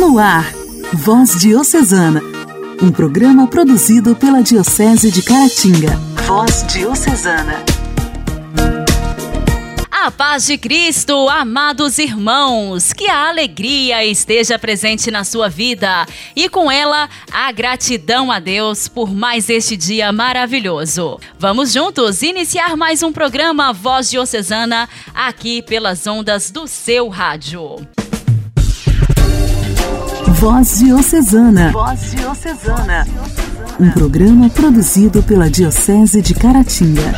No ar, Voz Diocesana, um programa produzido pela Diocese de Caratinga. Voz Diocesana. A paz de Cristo, amados irmãos, que a alegria esteja presente na sua vida e com ela a gratidão a Deus por mais este dia maravilhoso. Vamos juntos iniciar mais um programa Voz Diocesana aqui pelas ondas do seu rádio. Voz Diocesana. Voz Diocesana. Um programa produzido pela Diocese de Caratinga.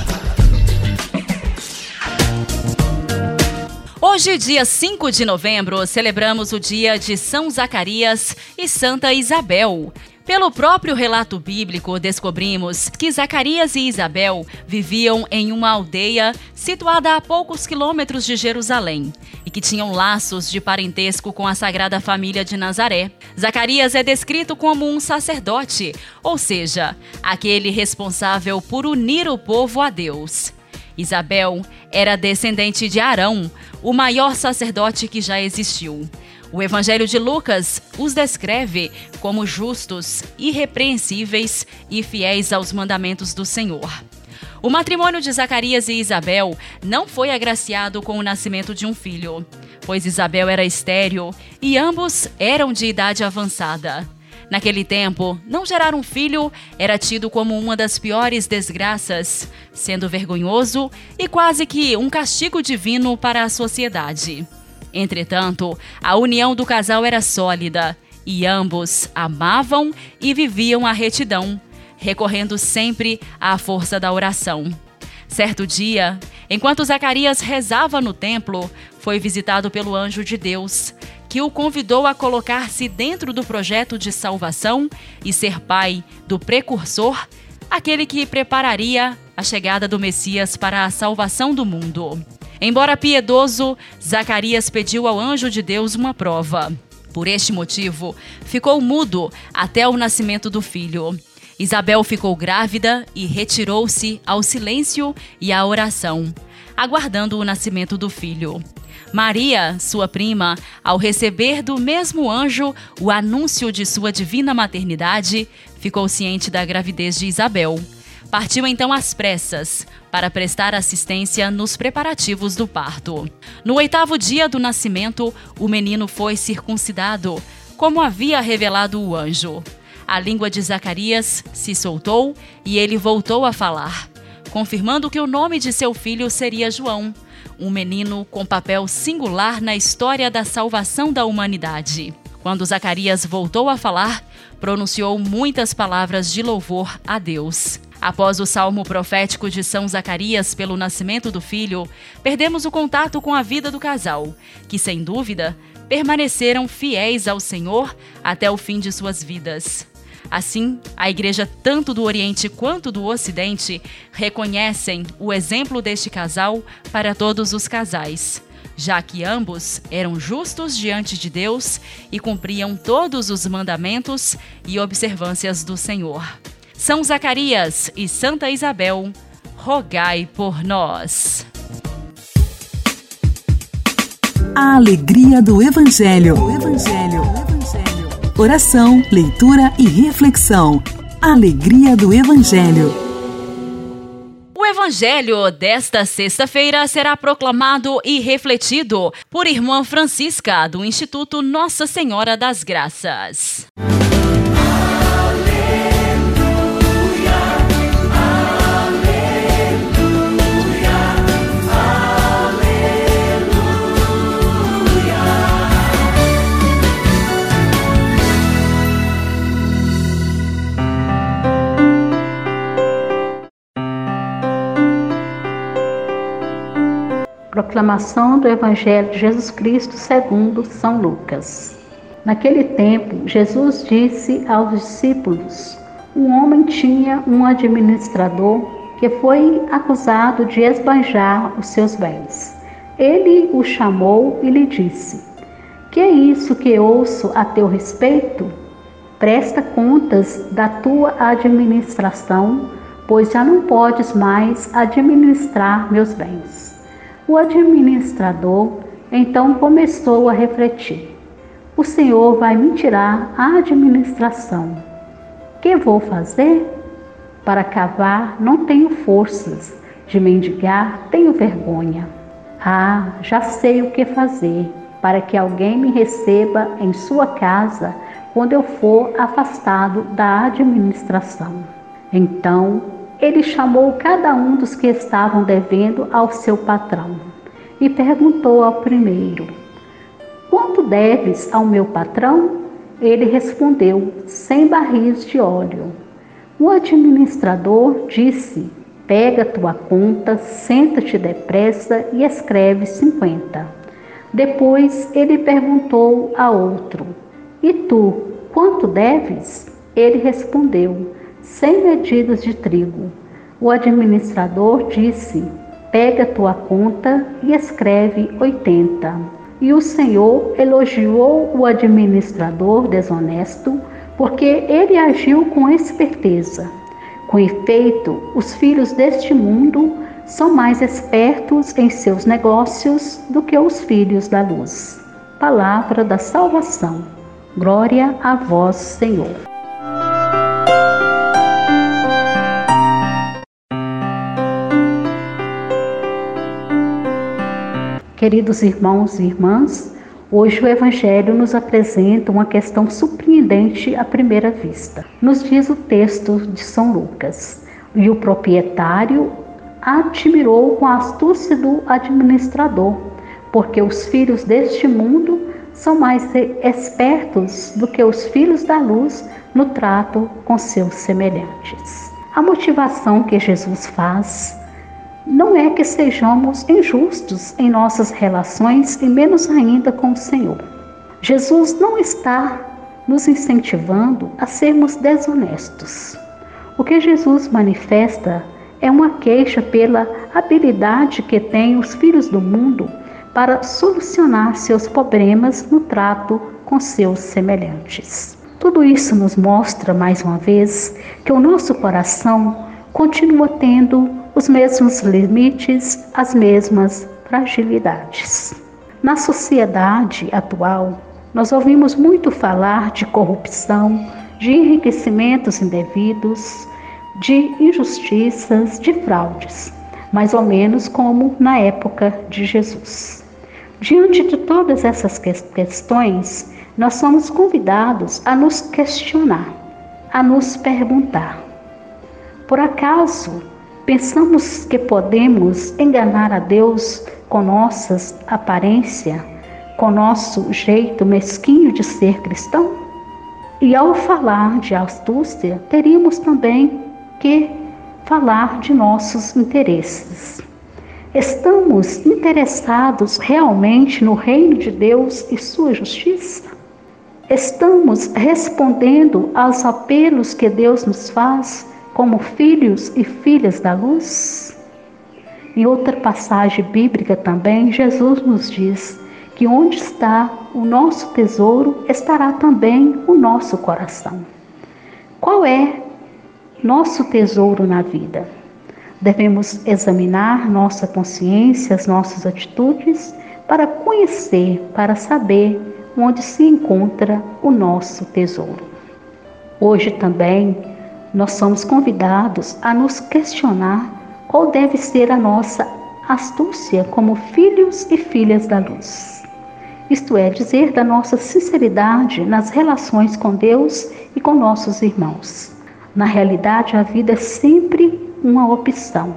Hoje, dia 5 de novembro, celebramos o dia de São Zacarias e Santa Isabel. Pelo próprio relato bíblico, descobrimos que Zacarias e Isabel viviam em uma aldeia situada a poucos quilômetros de Jerusalém e que tinham laços de parentesco com a Sagrada Família de Nazaré. Zacarias é descrito como um sacerdote, ou seja, aquele responsável por unir o povo a Deus. Isabel era descendente de Arão, o maior sacerdote que já existiu. O Evangelho de Lucas os descreve como justos, irrepreensíveis e fiéis aos mandamentos do Senhor. O matrimônio de Zacarias e Isabel não foi agraciado com o nascimento de um filho, pois Isabel era estéril e ambos eram de idade avançada. Naquele tempo, não gerar um filho era tido como uma das piores desgraças, sendo vergonhoso e quase que um castigo divino para a sociedade. Entretanto, a união do casal era sólida e ambos amavam e viviam a retidão, recorrendo sempre à força da oração. Certo dia, enquanto Zacarias rezava no templo, foi visitado pelo anjo de Deus, que o convidou a colocar-se dentro do projeto de salvação e ser pai do precursor, aquele que prepararia a chegada do Messias para a salvação do mundo. Embora piedoso, Zacarias pediu ao anjo de Deus uma prova. Por este motivo, ficou mudo até o nascimento do filho. Isabel ficou grávida e retirou-se ao silêncio e à oração, aguardando o nascimento do filho. Maria, sua prima, ao receber do mesmo anjo o anúncio de sua divina maternidade, ficou ciente da gravidez de Isabel. Partiu então às pressas para prestar assistência nos preparativos do parto. No oitavo dia do nascimento, o menino foi circuncidado, como havia revelado o anjo. A língua de Zacarias se soltou e ele voltou a falar, confirmando que o nome de seu filho seria João um menino com papel singular na história da salvação da humanidade. Quando Zacarias voltou a falar, pronunciou muitas palavras de louvor a Deus. Após o salmo profético de São Zacarias pelo nascimento do filho, perdemos o contato com a vida do casal, que sem dúvida permaneceram fiéis ao Senhor até o fim de suas vidas. Assim, a Igreja, tanto do Oriente quanto do Ocidente, reconhecem o exemplo deste casal para todos os casais já que ambos eram justos diante de Deus e cumpriam todos os mandamentos e observâncias do Senhor. São Zacarias e Santa Isabel, rogai por nós. A alegria do Evangelho. O Evangelho. O Evangelho. Oração, leitura e reflexão. Alegria do Evangelho. O Evangelho desta sexta-feira será proclamado e refletido por Irmã Francisca, do Instituto Nossa Senhora das Graças. Proclamação do Evangelho de Jesus Cristo segundo São Lucas. Naquele tempo, Jesus disse aos discípulos: Um homem tinha um administrador que foi acusado de esbanjar os seus bens. Ele o chamou e lhe disse: Que é isso que ouço a teu respeito? Presta contas da tua administração, pois já não podes mais administrar meus bens. O administrador então começou a refletir: o Senhor vai me tirar a administração. Que vou fazer? Para cavar não tenho forças, de mendigar tenho vergonha. Ah, já sei o que fazer para que alguém me receba em sua casa quando eu for afastado da administração. Então ele chamou cada um dos que estavam devendo ao seu patrão e perguntou ao primeiro: Quanto deves ao meu patrão? Ele respondeu: Cem barris de óleo. O administrador disse: Pega tua conta, senta-te depressa e escreve cinquenta. Depois ele perguntou a outro: E tu, quanto deves? Ele respondeu: Cem medidas de trigo. O administrador disse: Pega tua conta e escreve oitenta. E o Senhor elogiou o administrador desonesto, porque ele agiu com esperteza. Com efeito, os filhos deste mundo são mais espertos em seus negócios do que os filhos da luz. Palavra da salvação. Glória a vós, Senhor. Queridos irmãos e irmãs, hoje o Evangelho nos apresenta uma questão surpreendente à primeira vista. Nos diz o texto de São Lucas: E o proprietário admirou com a astúcia do administrador, porque os filhos deste mundo são mais espertos do que os filhos da luz no trato com seus semelhantes. A motivação que Jesus faz não é que sejamos injustos em nossas relações e menos ainda com o Senhor. Jesus não está nos incentivando a sermos desonestos. O que Jesus manifesta é uma queixa pela habilidade que têm os filhos do mundo para solucionar seus problemas no trato com seus semelhantes. Tudo isso nos mostra, mais uma vez, que o nosso coração continua tendo os mesmos limites, as mesmas fragilidades. Na sociedade atual, nós ouvimos muito falar de corrupção, de enriquecimentos indevidos, de injustiças, de fraudes, mais ou menos como na época de Jesus. Diante de todas essas questões, nós somos convidados a nos questionar, a nos perguntar: por acaso pensamos que podemos enganar a Deus com nossas aparência, com nosso jeito mesquinho de ser cristão? E ao falar de astúcia, teríamos também que falar de nossos interesses. Estamos interessados realmente no reino de Deus e sua justiça? Estamos respondendo aos apelos que Deus nos faz como filhos e filhas da luz? Em outra passagem bíblica também, Jesus nos diz que onde está o nosso tesouro, estará também o nosso coração. Qual é nosso tesouro na vida. Devemos examinar nossa consciência, as nossas atitudes, para conhecer, para saber onde se encontra o nosso tesouro. Hoje também nós somos convidados a nos questionar qual deve ser a nossa astúcia como filhos e filhas da luz. Isto é, dizer da nossa sinceridade nas relações com Deus e com nossos irmãos. Na realidade, a vida é sempre uma opção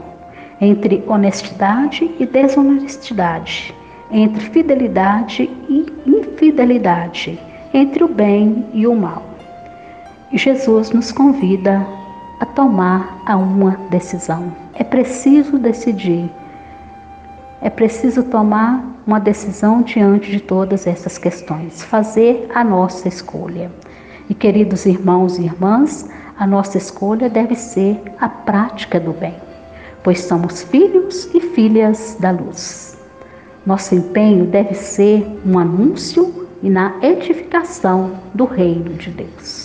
entre honestidade e desonestidade, entre fidelidade e infidelidade, entre o bem e o mal. Jesus nos convida a tomar a uma decisão. É preciso decidir. É preciso tomar uma decisão diante de todas essas questões, fazer a nossa escolha. E queridos irmãos e irmãs, a nossa escolha deve ser a prática do bem, pois somos filhos e filhas da luz. Nosso empenho deve ser um anúncio e na edificação do reino de Deus.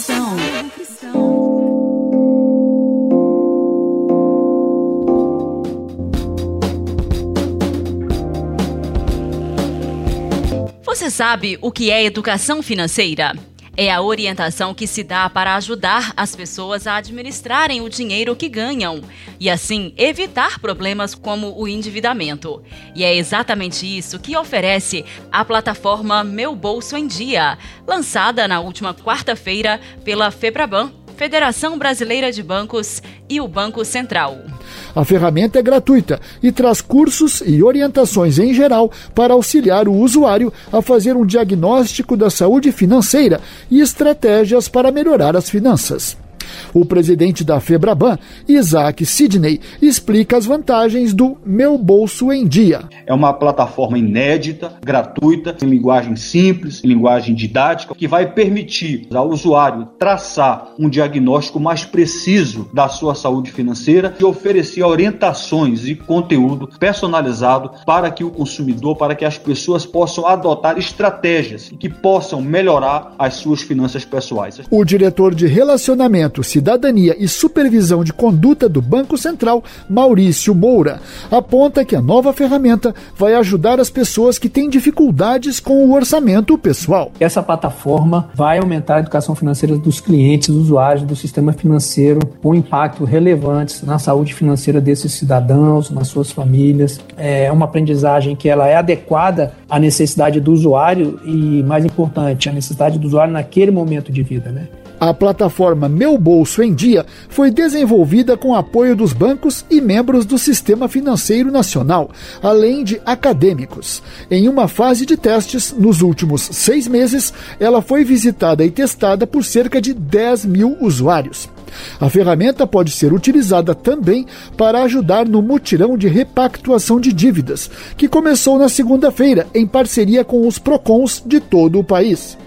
sabe o que é educação financeira? É a orientação que se dá para ajudar as pessoas a administrarem o dinheiro que ganham e, assim, evitar problemas como o endividamento. E é exatamente isso que oferece a plataforma Meu Bolso em Dia, lançada na última quarta-feira pela Febraban, Federação Brasileira de Bancos e o Banco Central. A ferramenta é gratuita e traz cursos e orientações em geral para auxiliar o usuário a fazer um diagnóstico da saúde financeira e estratégias para melhorar as finanças. O presidente da Febraban, Isaac Sidney, explica as vantagens do Meu Bolso em Dia. É uma plataforma inédita, gratuita, em linguagem simples, em linguagem didática, que vai permitir ao usuário traçar um diagnóstico mais preciso da sua saúde financeira e oferecer orientações e conteúdo personalizado para que o consumidor, para que as pessoas possam adotar estratégias que possam melhorar as suas finanças pessoais. O diretor de relacionamento Cidadania e Supervisão de Conduta do Banco Central, Maurício Moura, aponta que a nova ferramenta vai ajudar as pessoas que têm dificuldades com o orçamento pessoal. Essa plataforma vai aumentar a educação financeira dos clientes, usuários do sistema financeiro, com impacto relevantes na saúde financeira desses cidadãos, nas suas famílias. É uma aprendizagem que ela é adequada à necessidade do usuário e, mais importante, à necessidade do usuário naquele momento de vida, né? A plataforma Meu Bolso em Dia foi desenvolvida com apoio dos bancos e membros do Sistema Financeiro Nacional, além de acadêmicos. Em uma fase de testes, nos últimos seis meses, ela foi visitada e testada por cerca de 10 mil usuários. A ferramenta pode ser utilizada também para ajudar no mutirão de repactuação de dívidas, que começou na segunda-feira em parceria com os PROCONs de todo o país.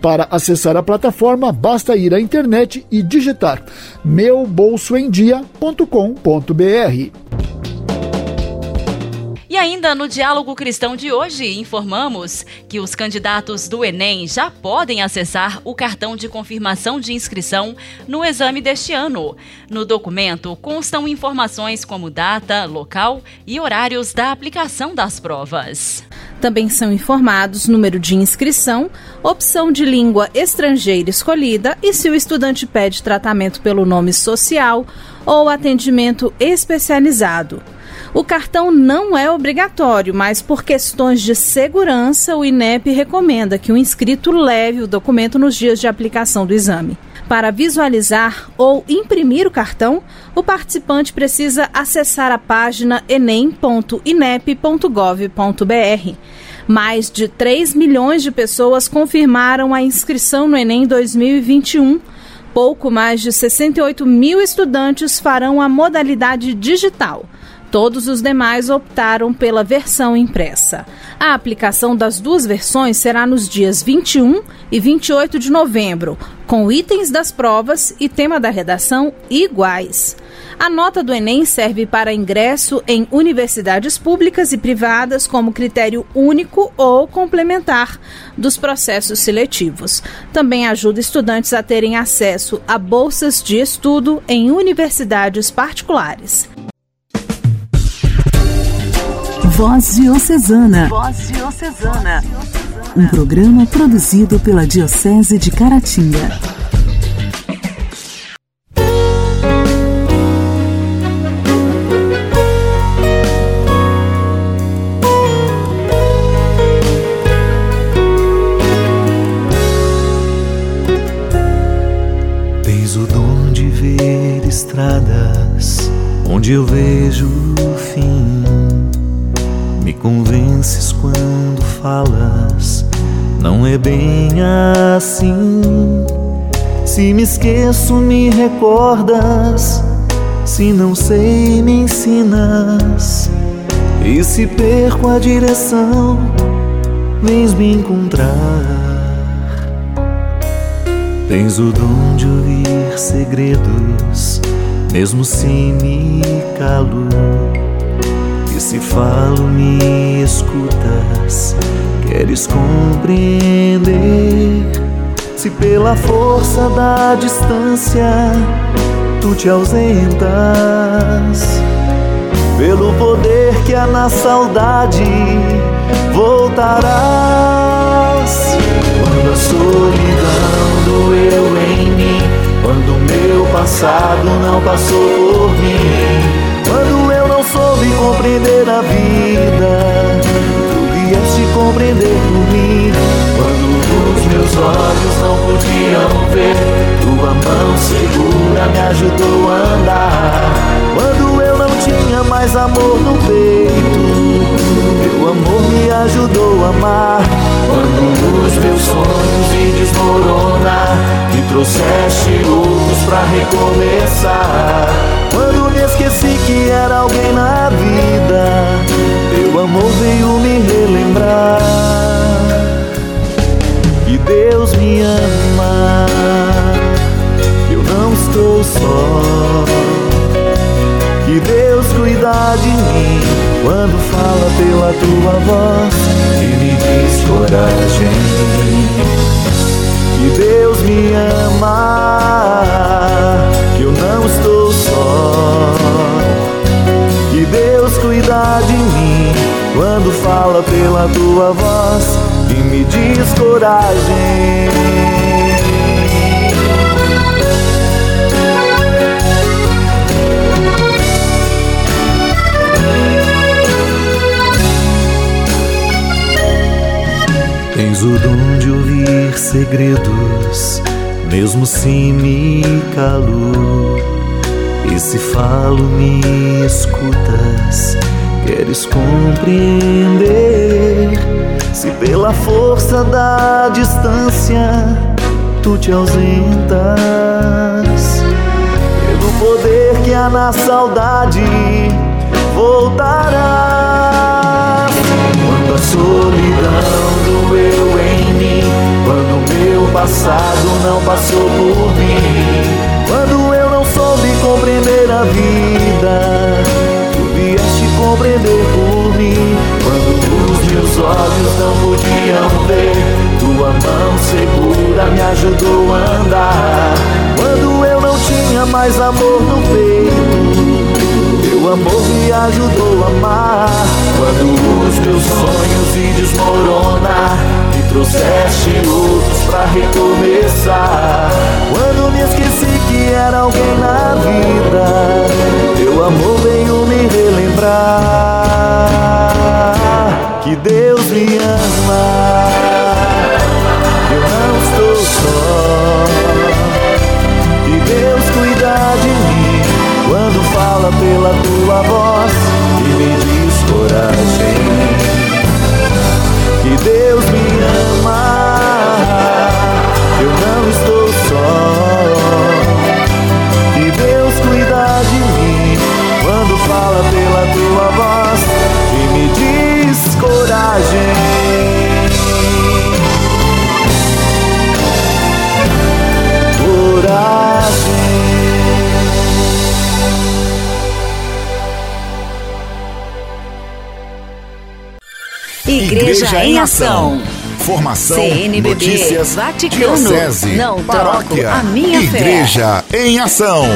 Para acessar a plataforma, basta ir à internet e digitar meubolsoemdia.com.br. E ainda no Diálogo Cristão de hoje, informamos que os candidatos do Enem já podem acessar o cartão de confirmação de inscrição no exame deste ano. No documento constam informações como data, local e horários da aplicação das provas. Também são informados número de inscrição, opção de língua estrangeira escolhida e se o estudante pede tratamento pelo nome social ou atendimento especializado. O cartão não é obrigatório, mas por questões de segurança, o INEP recomenda que o inscrito leve o documento nos dias de aplicação do exame. Para visualizar ou imprimir o cartão, o participante precisa acessar a página enem.inep.gov.br. Mais de 3 milhões de pessoas confirmaram a inscrição no Enem 2021. Pouco mais de 68 mil estudantes farão a modalidade digital. Todos os demais optaram pela versão impressa. A aplicação das duas versões será nos dias 21 e 28 de novembro, com itens das provas e tema da redação iguais. A nota do Enem serve para ingresso em universidades públicas e privadas como critério único ou complementar dos processos seletivos. Também ajuda estudantes a terem acesso a bolsas de estudo em universidades particulares. Voz Diocesana. Voz Diocesana. Um programa produzido pela Diocese de Caratinga. Tens o dom de ver estradas onde eu vejo o fim me convences quando falas, não é bem assim. Se me esqueço, me recordas. Se não sei, me ensinas. E se perco a direção, vens me encontrar. Tens o dom de ouvir segredos, mesmo se me calo se falo, me escutas, queres compreender. Se pela força da distância tu te ausentas, pelo poder que há na saudade voltarás. Quando a solidão doeu em mim, quando meu passado não passou compreender a vida, tu vieste compreender por mim. Quando os meus olhos não podiam ver, tua mão segura me ajudou a andar. Quando eu não tinha mais amor no peito, teu amor me ajudou a amar. Quando os meus sonhos vi desmoronar, me trouxeste outros pra recomeçar. Quando me esqueci que era alguém na vida, teu amor veio me relembrar. Que Deus me ama, eu não estou só. Que Deus cuida de mim quando fala pela tua voz e me diz coragem. Que Deus me ama, que eu não estou só. Que Deus cuida de mim quando fala pela tua voz e me diz coragem. Tens o dom de ouvir segredos, mesmo se me calo. E se falo, me escutas, queres compreender. Se pela força da distância tu te ausentas, pelo poder que há na saudade passado não passou por mim, quando eu não soube compreender a vida, tu vieste compreender por mim. Quando os meus olhos não podiam ver, tua mão segura me ajudou a andar. Quando eu não tinha mais amor no peito, teu amor me ajudou a amar. Quando os meus sonhos vi desmoronar, trouxeste outros pra recomeçar. Quando me esqueci que era alguém na vida, teu amor veio me relembrar. Que Deus me ama, eu não estou só. Que Deus cuida de mim quando fala pela tua voz Igreja, em Ação. Formação, CNBB, notícias, Vaticano, diocese, não paróquia, troco a minha fé. Igreja em Ação.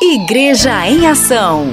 Igreja em Ação.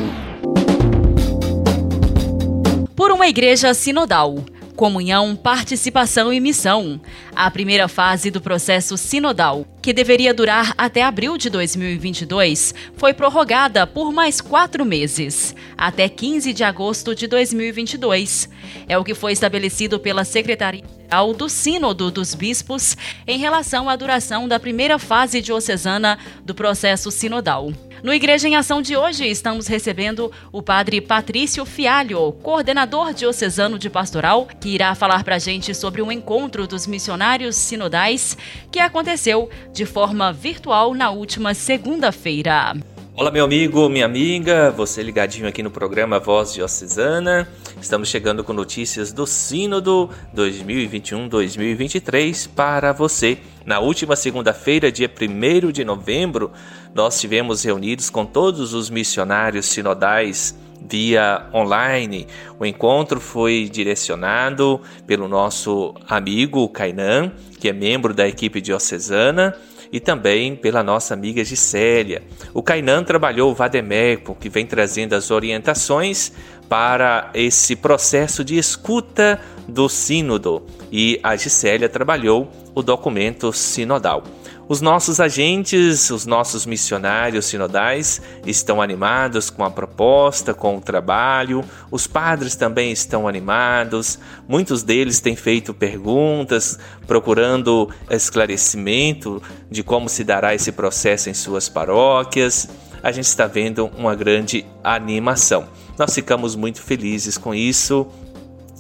Por uma igreja sinodal. Comunhão, participação e missão. A primeira fase do processo sinodal, que deveria durar até abril de 2022, foi prorrogada por mais quatro meses, até 15 de agosto de 2022. É o que foi estabelecido pela Secretaria-Geral do Sínodo dos Bispos em relação à duração da primeira fase diocesana do processo sinodal. No Igreja em Ação de hoje, estamos recebendo o padre Patrício Fialho, coordenador diocesano de pastoral, que irá falar para a gente sobre um encontro dos missionários sinodais que aconteceu de forma virtual na última segunda-feira. Olá, meu amigo, minha amiga, você ligadinho aqui no programa Voz Diocesana. Estamos chegando com notícias do Sínodo 2021-2023 para você. Na última segunda-feira, dia 1 de novembro, nós tivemos reunidos com todos os missionários sinodais via online. O encontro foi direcionado pelo nosso amigo Kainan, que é membro da equipe diocesana, e também pela nossa amiga Gisélia. O Kainan trabalhou o Vademeco, que vem trazendo as orientações para esse processo de escuta do sínodo, e a Gisélia trabalhou o documento sinodal. Os nossos agentes, os nossos missionários sinodais estão animados com a proposta, com o trabalho. Os padres também estão animados. Muitos deles têm feito perguntas, procurando esclarecimento de como se dará esse processo em suas paróquias. A gente está vendo uma grande animação. Nós ficamos muito felizes com isso.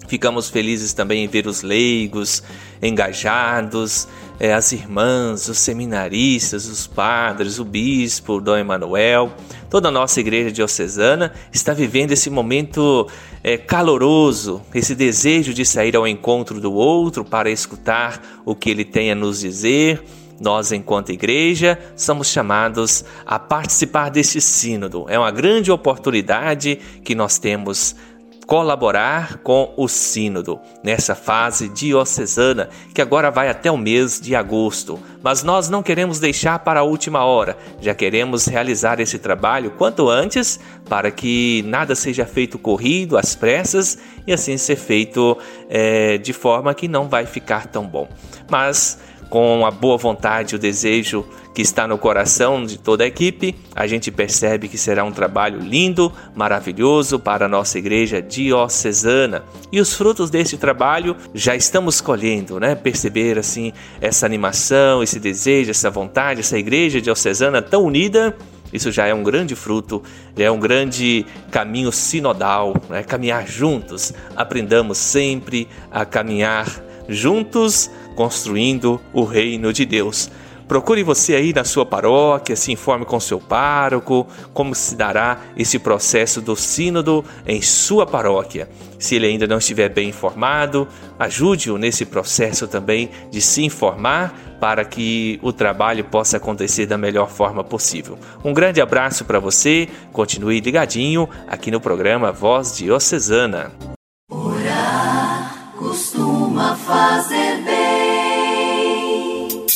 Ficamos felizes também em ver os leigos engajados, é, as irmãs, os seminaristas, os padres, o bispo, Dom Emanuel, toda a nossa igreja diocesana está vivendo esse momento é, caloroso, esse desejo de sair ao encontro do outro para escutar o que ele tem a nos dizer. Nós, enquanto igreja, somos chamados a participar deste sínodo. É uma grande oportunidade que nós temos colaborar com o Sínodo nessa fase diocesana que agora vai até o mês de agosto. Mas nós não queremos deixar para a última hora, já queremos realizar esse trabalho quanto antes para que nada seja feito corrido, às pressas e assim ser feito é, de forma que não vai ficar tão bom. Mas com a boa vontade, o desejo que está no coração de toda a equipe, a gente percebe que será um trabalho lindo, maravilhoso para a nossa igreja diocesana. E os frutos desse trabalho já estamos colhendo, né? Perceber assim essa animação, esse desejo, essa vontade, essa igreja diocesana tão unida isso já é um grande fruto, é um grande caminho sinodal, né? caminhar juntos. Aprendamos sempre a caminhar juntos construindo o reino de Deus. Procure você aí na sua paróquia, se informe com seu pároco, como se dará esse processo do sínodo em sua paróquia. Se ele ainda não estiver bem informado, ajude-o nesse processo também de se informar para que o trabalho possa acontecer da melhor forma possível. Um grande abraço para você, continue ligadinho aqui no programa Voz Diocesana.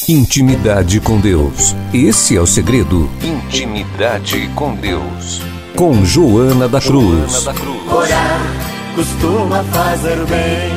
Intimidade com Deus. Esse é o segredo. Intimidade com Deus. Com Joana da Cruz. Joana da Cruz. Orar costuma fazer bem.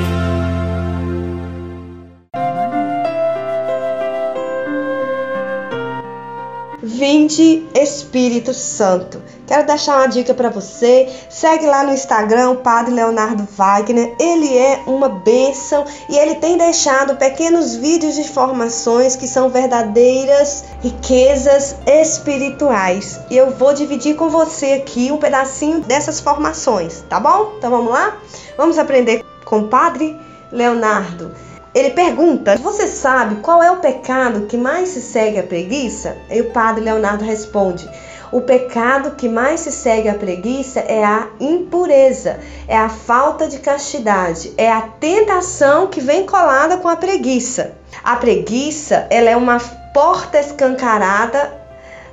Vinde Espírito Santo. Quero deixar uma dica para você. Segue lá no Instagram o Padre Leonardo Wagner. Ele é uma bênção e ele tem deixado pequenos vídeos de formações que são verdadeiras riquezas espirituais. E eu vou dividir com você aqui um pedacinho dessas formações, tá bom? Então vamos lá? Vamos aprender com o Padre Leonardo. Ele pergunta: Você sabe qual é o pecado que mais se segue à preguiça? E o padre Leonardo responde: O pecado que mais se segue à preguiça é a impureza, é a falta de castidade, é a tentação que vem colada com a preguiça. A preguiça ela é uma porta escancarada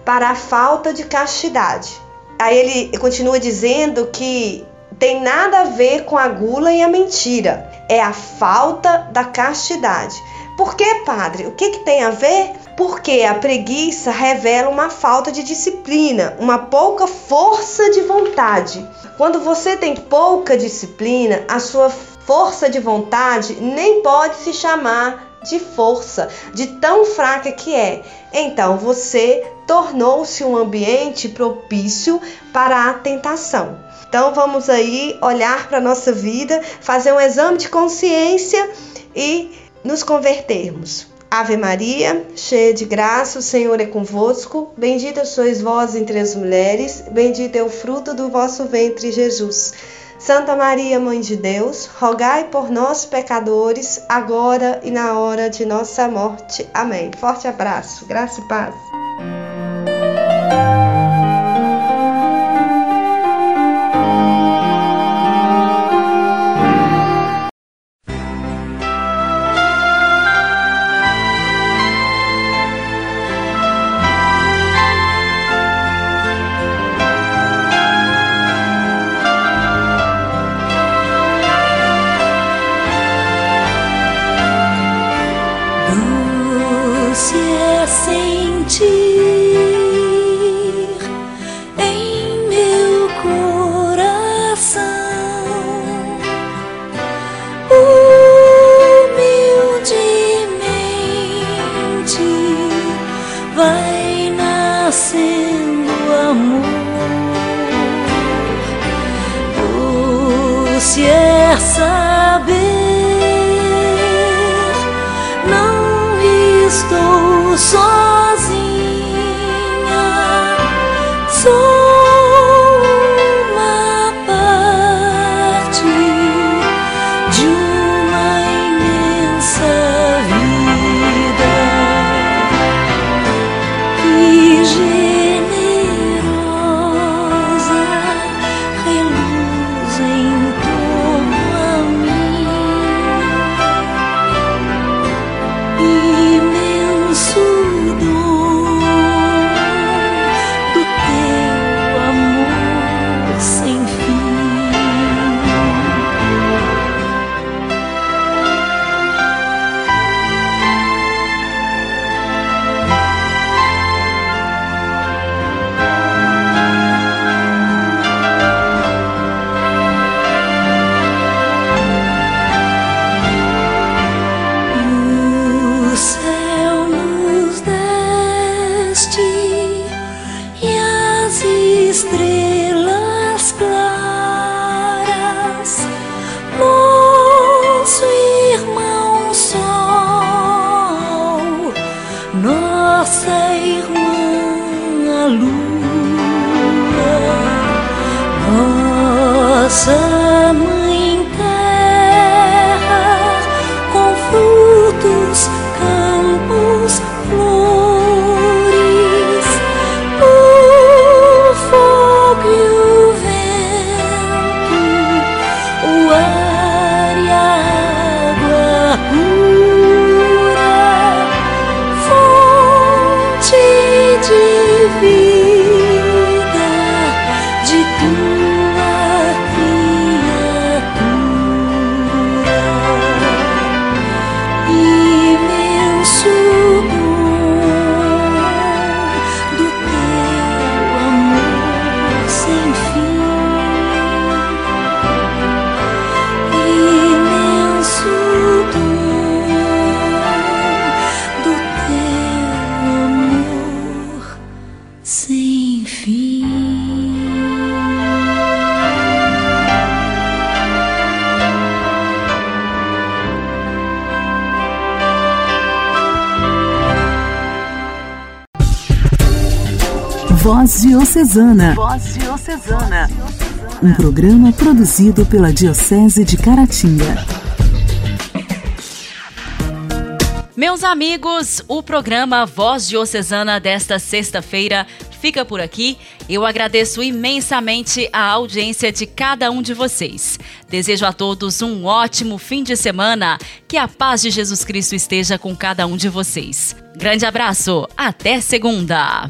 para a falta de castidade. Aí ele continua dizendo que tem nada a ver com a gula e a mentira. É a falta da castidade. Por que, padre? O que, que tem a ver? Porque a preguiça revela uma falta de disciplina, uma pouca força de vontade. Quando você tem pouca disciplina, a sua força de vontade nem pode se chamar de força, de tão fraca que é. Então você tornou-se um ambiente propício para a tentação. Então vamos aí olhar para a nossa vida, fazer um exame de consciência e nos convertermos. Ave Maria, cheia de graça, o Senhor é convosco. Bendita sois vós entre as mulheres, bendito é o fruto do vosso ventre, Jesus. Santa Maria, Mãe de Deus, rogai por nós, pecadores, agora e na hora de nossa morte. Amém. Forte abraço, graça e paz. Voz Diocesana. Voz Diocesana. Um programa produzido pela Diocese de Caratinga. Meus amigos, o programa Voz Diocesana desta sexta-feira fica por aqui. Eu agradeço imensamente a audiência de cada um de vocês. Desejo a todos um ótimo fim de semana. Que a paz de Jesus Cristo esteja com cada um de vocês. Grande abraço, até segunda.